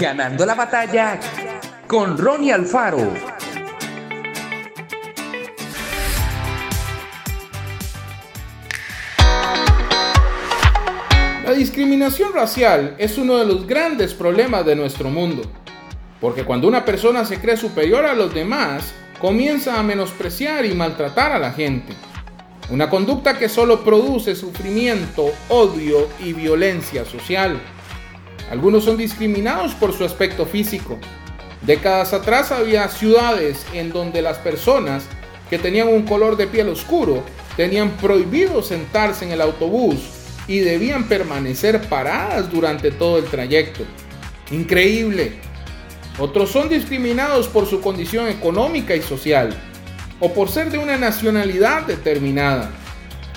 Ganando la batalla con Ronnie Alfaro. La discriminación racial es uno de los grandes problemas de nuestro mundo, porque cuando una persona se cree superior a los demás, comienza a menospreciar y maltratar a la gente. Una conducta que solo produce sufrimiento, odio y violencia social. Algunos son discriminados por su aspecto físico. Décadas atrás había ciudades en donde las personas que tenían un color de piel oscuro tenían prohibido sentarse en el autobús y debían permanecer paradas durante todo el trayecto. Increíble. Otros son discriminados por su condición económica y social o por ser de una nacionalidad determinada,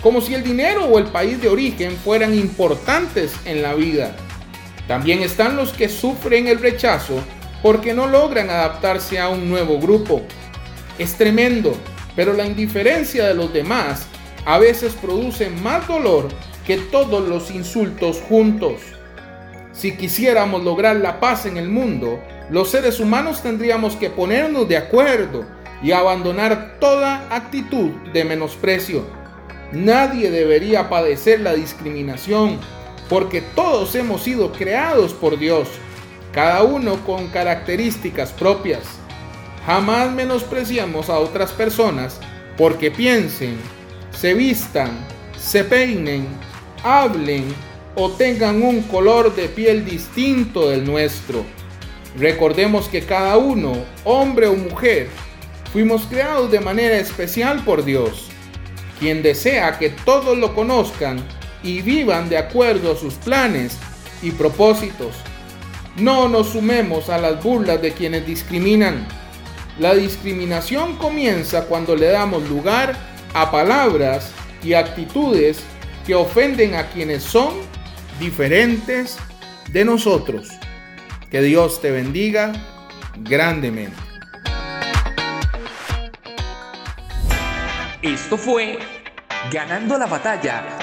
como si el dinero o el país de origen fueran importantes en la vida. También están los que sufren el rechazo porque no logran adaptarse a un nuevo grupo. Es tremendo, pero la indiferencia de los demás a veces produce más dolor que todos los insultos juntos. Si quisiéramos lograr la paz en el mundo, los seres humanos tendríamos que ponernos de acuerdo y abandonar toda actitud de menosprecio. Nadie debería padecer la discriminación, porque todos hemos sido creados por Dios, cada uno con características propias. Jamás menospreciamos a otras personas porque piensen, se vistan, se peinen, hablen o tengan un color de piel distinto del nuestro. Recordemos que cada uno, hombre o mujer, fuimos creados de manera especial por Dios, quien desea que todos lo conozcan y vivan de acuerdo a sus planes y propósitos. No nos sumemos a las burlas de quienes discriminan. La discriminación comienza cuando le damos lugar a palabras y actitudes que ofenden a quienes son diferentes de nosotros. Que Dios te bendiga grandemente. Esto fue Ganando la batalla